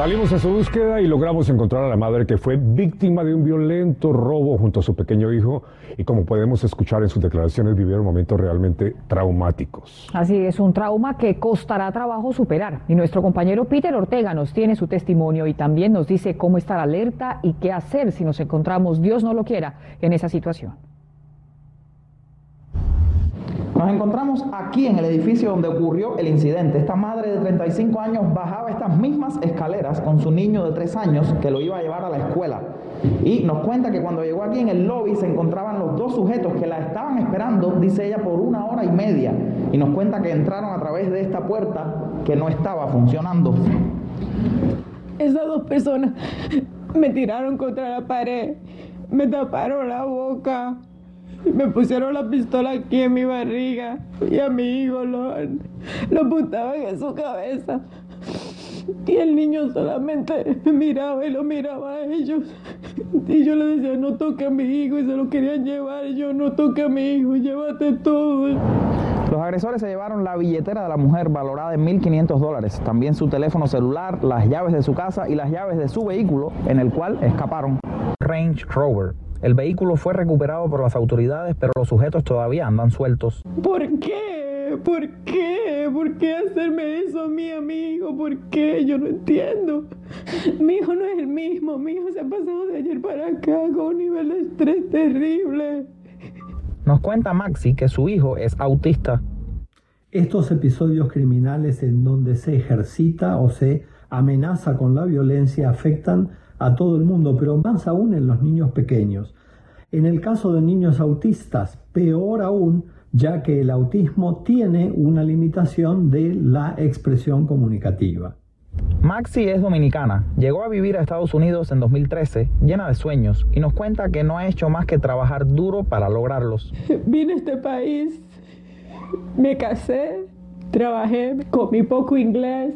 Salimos a su búsqueda y logramos encontrar a la madre que fue víctima de un violento robo junto a su pequeño hijo y como podemos escuchar en sus declaraciones vivieron momentos realmente traumáticos. Así es, un trauma que costará trabajo superar. Y nuestro compañero Peter Ortega nos tiene su testimonio y también nos dice cómo estar alerta y qué hacer si nos encontramos, Dios no lo quiera, en esa situación. Nos encontramos aquí en el edificio donde ocurrió el incidente. Esta madre de 35 años bajaba estas mismas escaleras con su niño de 3 años que lo iba a llevar a la escuela. Y nos cuenta que cuando llegó aquí en el lobby se encontraban los dos sujetos que la estaban esperando, dice ella, por una hora y media. Y nos cuenta que entraron a través de esta puerta que no estaba funcionando. Esas dos personas me tiraron contra la pared, me taparon la boca, me pusieron la pistola aquí en mi barriga y a mi hijo lo, lo apuntaban en su cabeza. Y el niño solamente me miraba y lo miraba a ellos. Y yo le decía, no toque a mi hijo y se lo querían llevar. Y yo, no toque a mi hijo, llévate todo. Los agresores se llevaron la billetera de la mujer valorada en 1.500 dólares, también su teléfono celular, las llaves de su casa y las llaves de su vehículo en el cual escaparon. Range Rover el vehículo fue recuperado por las autoridades, pero los sujetos todavía andan sueltos. ¿Por qué? ¿Por qué? ¿Por qué hacerme eso a mi amigo? ¿Por qué? Yo no entiendo. Mi hijo no es el mismo. Mi hijo se ha pasado de ayer para acá con un nivel de estrés terrible. Nos cuenta Maxi que su hijo es autista. Estos episodios criminales en donde se ejercita o se amenaza con la violencia afectan a todo el mundo, pero más aún en los niños pequeños. En el caso de niños autistas, peor aún, ya que el autismo tiene una limitación de la expresión comunicativa. Maxi es dominicana, llegó a vivir a Estados Unidos en 2013 llena de sueños y nos cuenta que no ha hecho más que trabajar duro para lograrlos. Vine a este país, me casé, trabajé, comí poco inglés,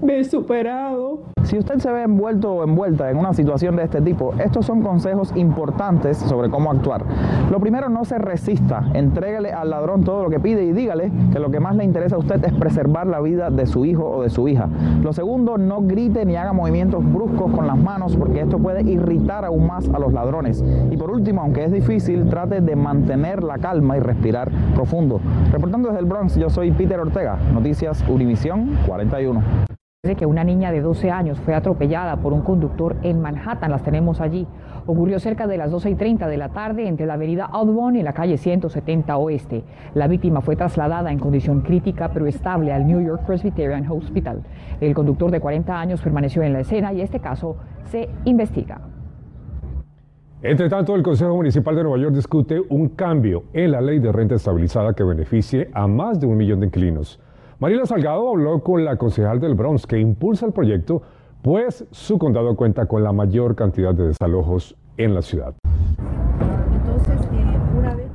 me he superado, si usted se ve envuelto o envuelta en una situación de este tipo, estos son consejos importantes sobre cómo actuar. Lo primero, no se resista, entréguele al ladrón todo lo que pide y dígale que lo que más le interesa a usted es preservar la vida de su hijo o de su hija. Lo segundo, no grite ni haga movimientos bruscos con las manos porque esto puede irritar aún más a los ladrones. Y por último, aunque es difícil, trate de mantener la calma y respirar profundo. Reportando desde el Bronx, yo soy Peter Ortega, Noticias Univisión 41 de que una niña de 12 años fue atropellada por un conductor en Manhattan, las tenemos allí. Ocurrió cerca de las 12 y 30 de la tarde entre la avenida Audubon y la calle 170 Oeste. La víctima fue trasladada en condición crítica pero estable al New York Presbyterian Hospital. El conductor de 40 años permaneció en la escena y este caso se investiga. Entre tanto, el Consejo Municipal de Nueva York discute un cambio en la ley de renta estabilizada que beneficie a más de un millón de inquilinos. Mariela Salgado habló con la concejal del Bronx que impulsa el proyecto, pues su condado cuenta con la mayor cantidad de desalojos en la ciudad.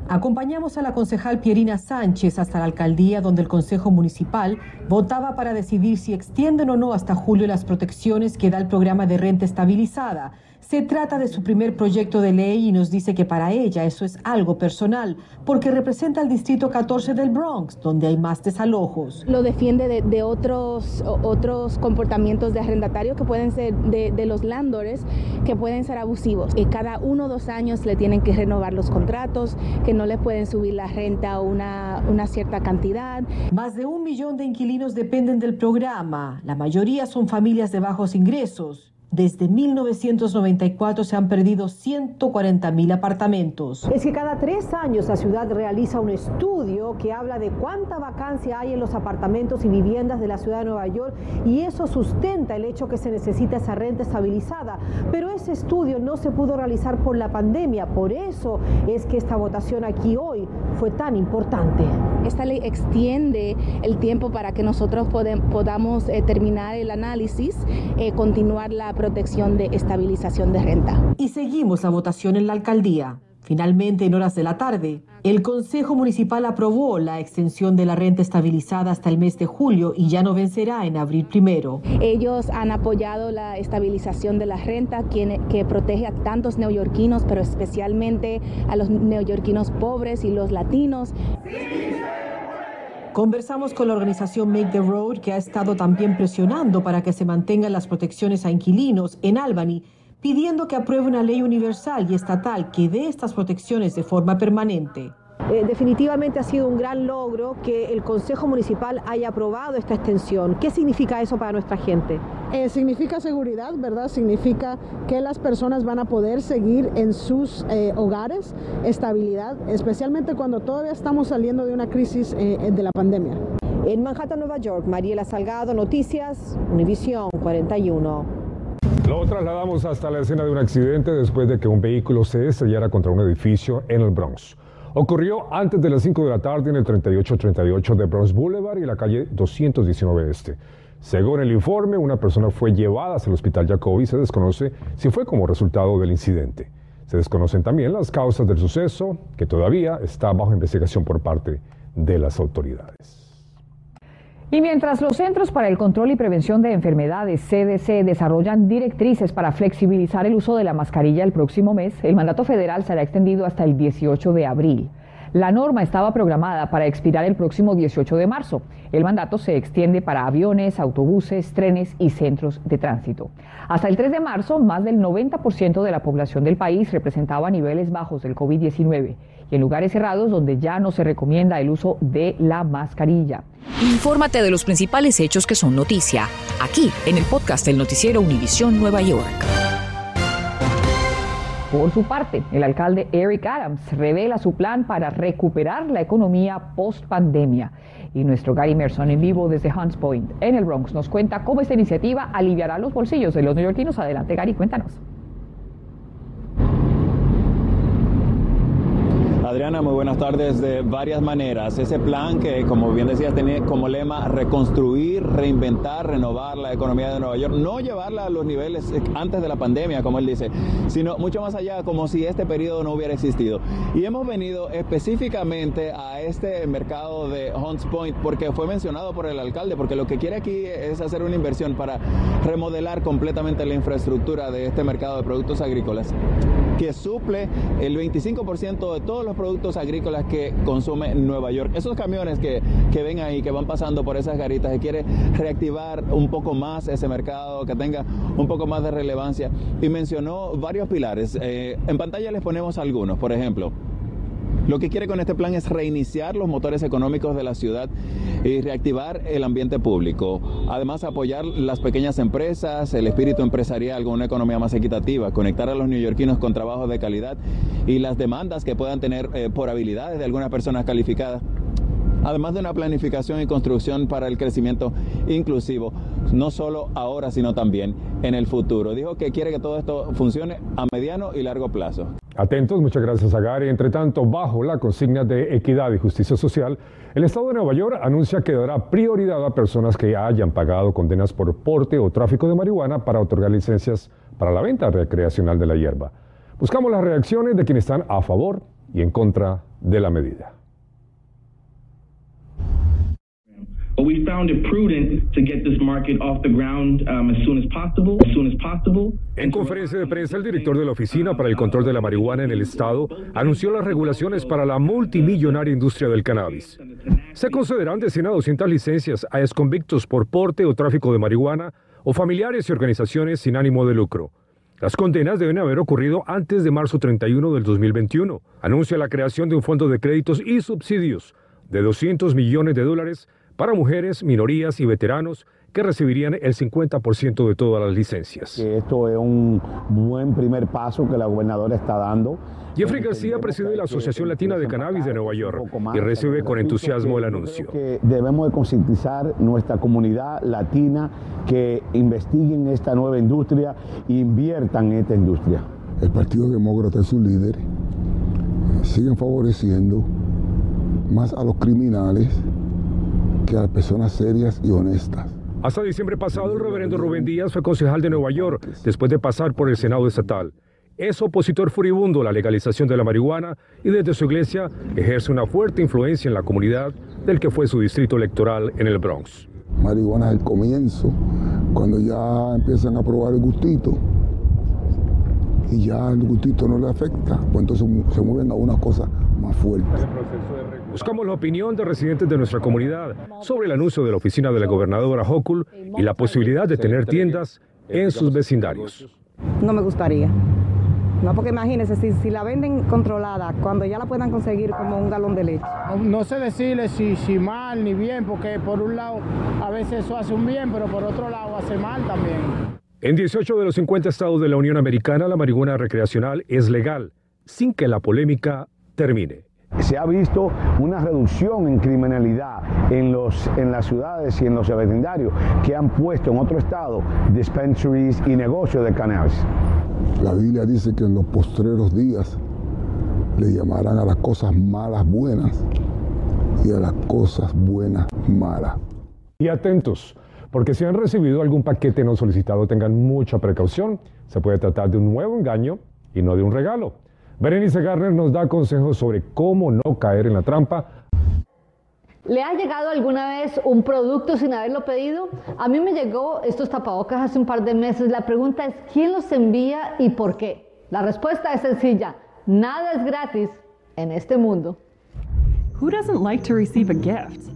Acompañamos a la concejal Pierina Sánchez hasta la alcaldía donde el Consejo Municipal votaba para decidir si extienden o no hasta julio las protecciones que da el programa de renta estabilizada. Se trata de su primer proyecto de ley y nos dice que para ella eso es algo personal, porque representa el distrito 14 del Bronx, donde hay más desalojos. Lo defiende de, otros, otros comportamientos de arrendatario que pueden ser de, los landlords, que pueden ser abusivos. Y cada uno o dos años le tienen que renovar los contratos, que no le pueden subir la renta una, una cierta cantidad. Más de un millón de inquilinos dependen del programa. La mayoría son familias de bajos ingresos. Desde 1994 se han perdido 140 mil apartamentos. Es que cada tres años la ciudad realiza un estudio que habla de cuánta vacancia hay en los apartamentos y viviendas de la ciudad de Nueva York y eso sustenta el hecho que se necesita esa renta estabilizada. Pero ese estudio no se pudo realizar por la pandemia, por eso es que esta votación aquí hoy fue tan importante. Esta ley extiende el tiempo para que nosotros podamos eh, terminar el análisis, eh, continuar la protección de estabilización de renta. Y seguimos la votación en la alcaldía. Finalmente, en horas de la tarde, el Consejo Municipal aprobó la extensión de la renta estabilizada hasta el mes de julio y ya no vencerá en abril primero. Ellos han apoyado la estabilización de la renta que protege a tantos neoyorquinos, pero especialmente a los neoyorquinos pobres y los latinos. Conversamos con la organización Make the Road, que ha estado también presionando para que se mantengan las protecciones a inquilinos en Albany pidiendo que apruebe una ley universal y estatal que dé estas protecciones de forma permanente. Eh, definitivamente ha sido un gran logro que el Consejo Municipal haya aprobado esta extensión. ¿Qué significa eso para nuestra gente? Eh, significa seguridad, ¿verdad? Significa que las personas van a poder seguir en sus eh, hogares, estabilidad, especialmente cuando todavía estamos saliendo de una crisis de la pandemia. En Manhattan, Nueva York, Mariela Salgado, Noticias, Univisión 41. Lo trasladamos hasta la escena de un accidente después de que un vehículo se estrellara contra un edificio en el Bronx. Ocurrió antes de las 5 de la tarde en el 3838 de Bronx Boulevard y la calle 219 Este. Según el informe, una persona fue llevada hacia el hospital Jacobi y se desconoce si fue como resultado del incidente. Se desconocen también las causas del suceso, que todavía está bajo investigación por parte de las autoridades. Y mientras los Centros para el Control y Prevención de Enfermedades, CDC, desarrollan directrices para flexibilizar el uso de la mascarilla el próximo mes, el mandato federal será extendido hasta el 18 de abril. La norma estaba programada para expirar el próximo 18 de marzo. El mandato se extiende para aviones, autobuses, trenes y centros de tránsito. Hasta el 3 de marzo, más del 90% de la población del país representaba niveles bajos del COVID-19 y en lugares cerrados donde ya no se recomienda el uso de la mascarilla. Infórmate de los principales hechos que son noticia, aquí en el podcast del noticiero Univisión Nueva York. Por su parte, el alcalde Eric Adams revela su plan para recuperar la economía post pandemia. Y nuestro Gary Merson en vivo desde Hunts Point, en el Bronx, nos cuenta cómo esta iniciativa aliviará los bolsillos de los neoyorquinos. Adelante, Gary, cuéntanos. Adriana, muy buenas tardes. De varias maneras, ese plan que, como bien decías, tenía como lema reconstruir, reinventar, renovar la economía de Nueva York, no llevarla a los niveles antes de la pandemia, como él dice, sino mucho más allá, como si este periodo no hubiera existido. Y hemos venido específicamente a este mercado de Hunts Point porque fue mencionado por el alcalde, porque lo que quiere aquí es hacer una inversión para remodelar completamente la infraestructura de este mercado de productos agrícolas que suple el 25% de todos los productos agrícolas que consume Nueva York. Esos camiones que, que ven ahí, que van pasando por esas garitas, que quiere reactivar un poco más ese mercado, que tenga un poco más de relevancia. Y mencionó varios pilares. Eh, en pantalla les ponemos algunos, por ejemplo. Lo que quiere con este plan es reiniciar los motores económicos de la ciudad y reactivar el ambiente público. Además, apoyar las pequeñas empresas, el espíritu empresarial con una economía más equitativa, conectar a los neoyorquinos con trabajos de calidad y las demandas que puedan tener eh, por habilidades de algunas personas calificadas además de una planificación y construcción para el crecimiento inclusivo, no solo ahora, sino también en el futuro. Dijo que quiere que todo esto funcione a mediano y largo plazo. Atentos, muchas gracias a Gary. Entre tanto, bajo la consigna de equidad y justicia social, el Estado de Nueva York anuncia que dará prioridad a personas que hayan pagado condenas por porte o tráfico de marihuana para otorgar licencias para la venta recreacional de la hierba. Buscamos las reacciones de quienes están a favor y en contra de la medida. En conferencia de prensa, el director de la Oficina para el Control de la Marihuana en el Estado anunció las regulaciones para la multimillonaria industria del cannabis. Se concederán de 100 a 200 licencias a exconvictos por porte o tráfico de marihuana o familiares y organizaciones sin ánimo de lucro. Las condenas deben haber ocurrido antes de marzo 31 del 2021. Anuncia la creación de un fondo de créditos y subsidios de 200 millones de dólares para mujeres, minorías y veteranos que recibirían el 50% de todas las licencias. Esto es un buen primer paso que la gobernadora está dando. Jeffrey García preside la Asociación Latina de Cannabis de Nueva York y recibe con entusiasmo el anuncio. debemos de concientizar nuestra comunidad latina que investiguen esta nueva industria e inviertan en esta industria. El Partido Demócrata y sus líderes siguen favoreciendo más a los criminales que a personas serias y honestas. Hasta diciembre pasado, el reverendo Rubén Díaz fue concejal de Nueva York después de pasar por el Senado estatal. es opositor furibundo a la legalización de la marihuana y desde su iglesia ejerce una fuerte influencia en la comunidad del que fue su distrito electoral en el Bronx. Marihuana es el comienzo, cuando ya empiezan a probar el gustito y ya el gustito no le afecta, pues entonces se mueven a una cosa más fuerte. Buscamos la opinión de residentes de nuestra comunidad sobre el anuncio de la oficina de la gobernadora Hochul y la posibilidad de tener tiendas en sus vecindarios. No me gustaría. No, porque imagínense, si, si, la venden controlada, cuando ya la puedan conseguir como un galón de leche. No, sé decirle si, si mal ni bien, porque por un lado a veces eso hace un bien, pero por otro lado hace mal también. En 18 de los 50 estados de la Unión Americana, la marihuana recreacional es legal, sin que la polémica termine. Se ha visto una reducción en criminalidad en, los, en las ciudades y en los vecindarios que han puesto en otro estado dispensaries y negocios de cannabis. La Biblia dice que en los postreros días le llamarán a las cosas malas buenas y a las cosas buenas malas. Y atentos, porque si han recibido algún paquete no solicitado tengan mucha precaución. Se puede tratar de un nuevo engaño y no de un regalo. Berenice Garner nos da consejos sobre cómo no caer en la trampa. ¿Le ha llegado alguna vez un producto sin haberlo pedido? A mí me llegó estos tapabocas hace un par de meses. La pregunta es, ¿quién los envía y por qué? La respuesta es sencilla. Nada es gratis en este mundo. Who doesn't like to receive a gift?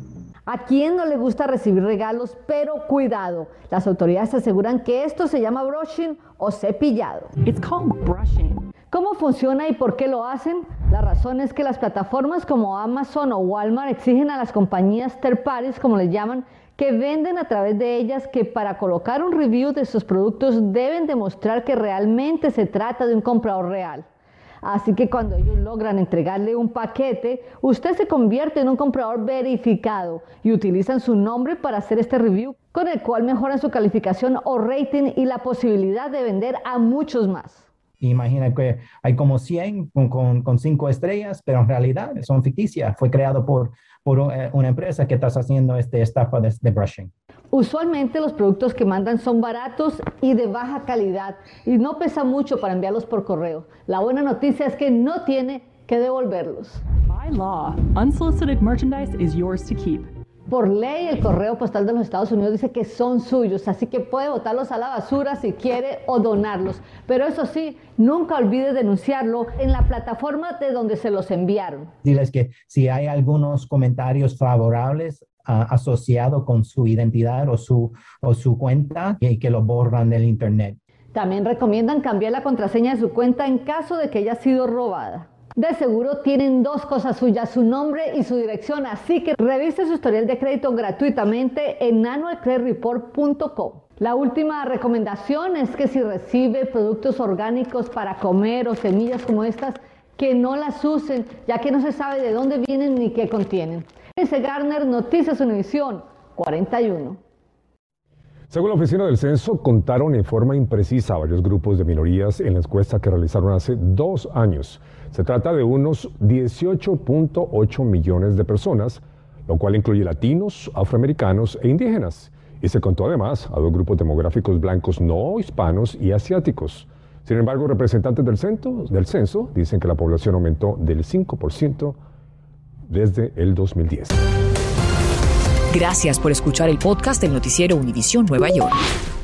¿A quién no le gusta recibir regalos? Pero cuidado, las autoridades aseguran que esto se llama brushing o cepillado. It's called brushing. ¿Cómo funciona y por qué lo hacen? La razón es que las plataformas como Amazon o Walmart exigen a las compañías third como les llaman, que venden a través de ellas que para colocar un review de sus productos deben demostrar que realmente se trata de un comprador real. Así que cuando ellos logran entregarle un paquete, usted se convierte en un comprador verificado y utilizan su nombre para hacer este review, con el cual mejoran su calificación o rating y la posibilidad de vender a muchos más. Imagina que hay como 100 con, con, cinco estrellas, pero en realidad son ficticias. Fue creado por, por eh, una empresa que está haciendo este estafa de, de, brushing. Usualmente los productos que mandan son baratos y de baja calidad y no pesa mucho para enviarlos por correo. La buena noticia es que no tiene que devolverlos. By law, unsolicited merchandise is yours to keep. Por ley, el correo postal de los Estados Unidos dice que son suyos, así que puede botarlos a la basura si quiere o donarlos. Pero eso sí, nunca olvide denunciarlo en la plataforma de donde se los enviaron. Diles que si hay algunos comentarios favorables uh, asociados con su identidad o su, o su cuenta, y que lo borran del Internet. También recomiendan cambiar la contraseña de su cuenta en caso de que haya sido robada. De seguro tienen dos cosas suyas, su nombre y su dirección, así que revise su historial de crédito gratuitamente en annualcreditreport.com. La última recomendación es que si recibe productos orgánicos para comer o semillas como estas, que no las usen, ya que no se sabe de dónde vienen ni qué contienen. Ese Garner, Noticias Univisión 41. Según la Oficina del Censo, contaron en forma imprecisa varios grupos de minorías en la encuesta que realizaron hace dos años. Se trata de unos 18.8 millones de personas, lo cual incluye latinos, afroamericanos e indígenas. Y se contó además a dos grupos demográficos blancos no hispanos y asiáticos. Sin embargo, representantes del censo, dicen que la población aumentó del 5% desde el 2010. Gracias por escuchar el podcast del noticiero Univisión Nueva York.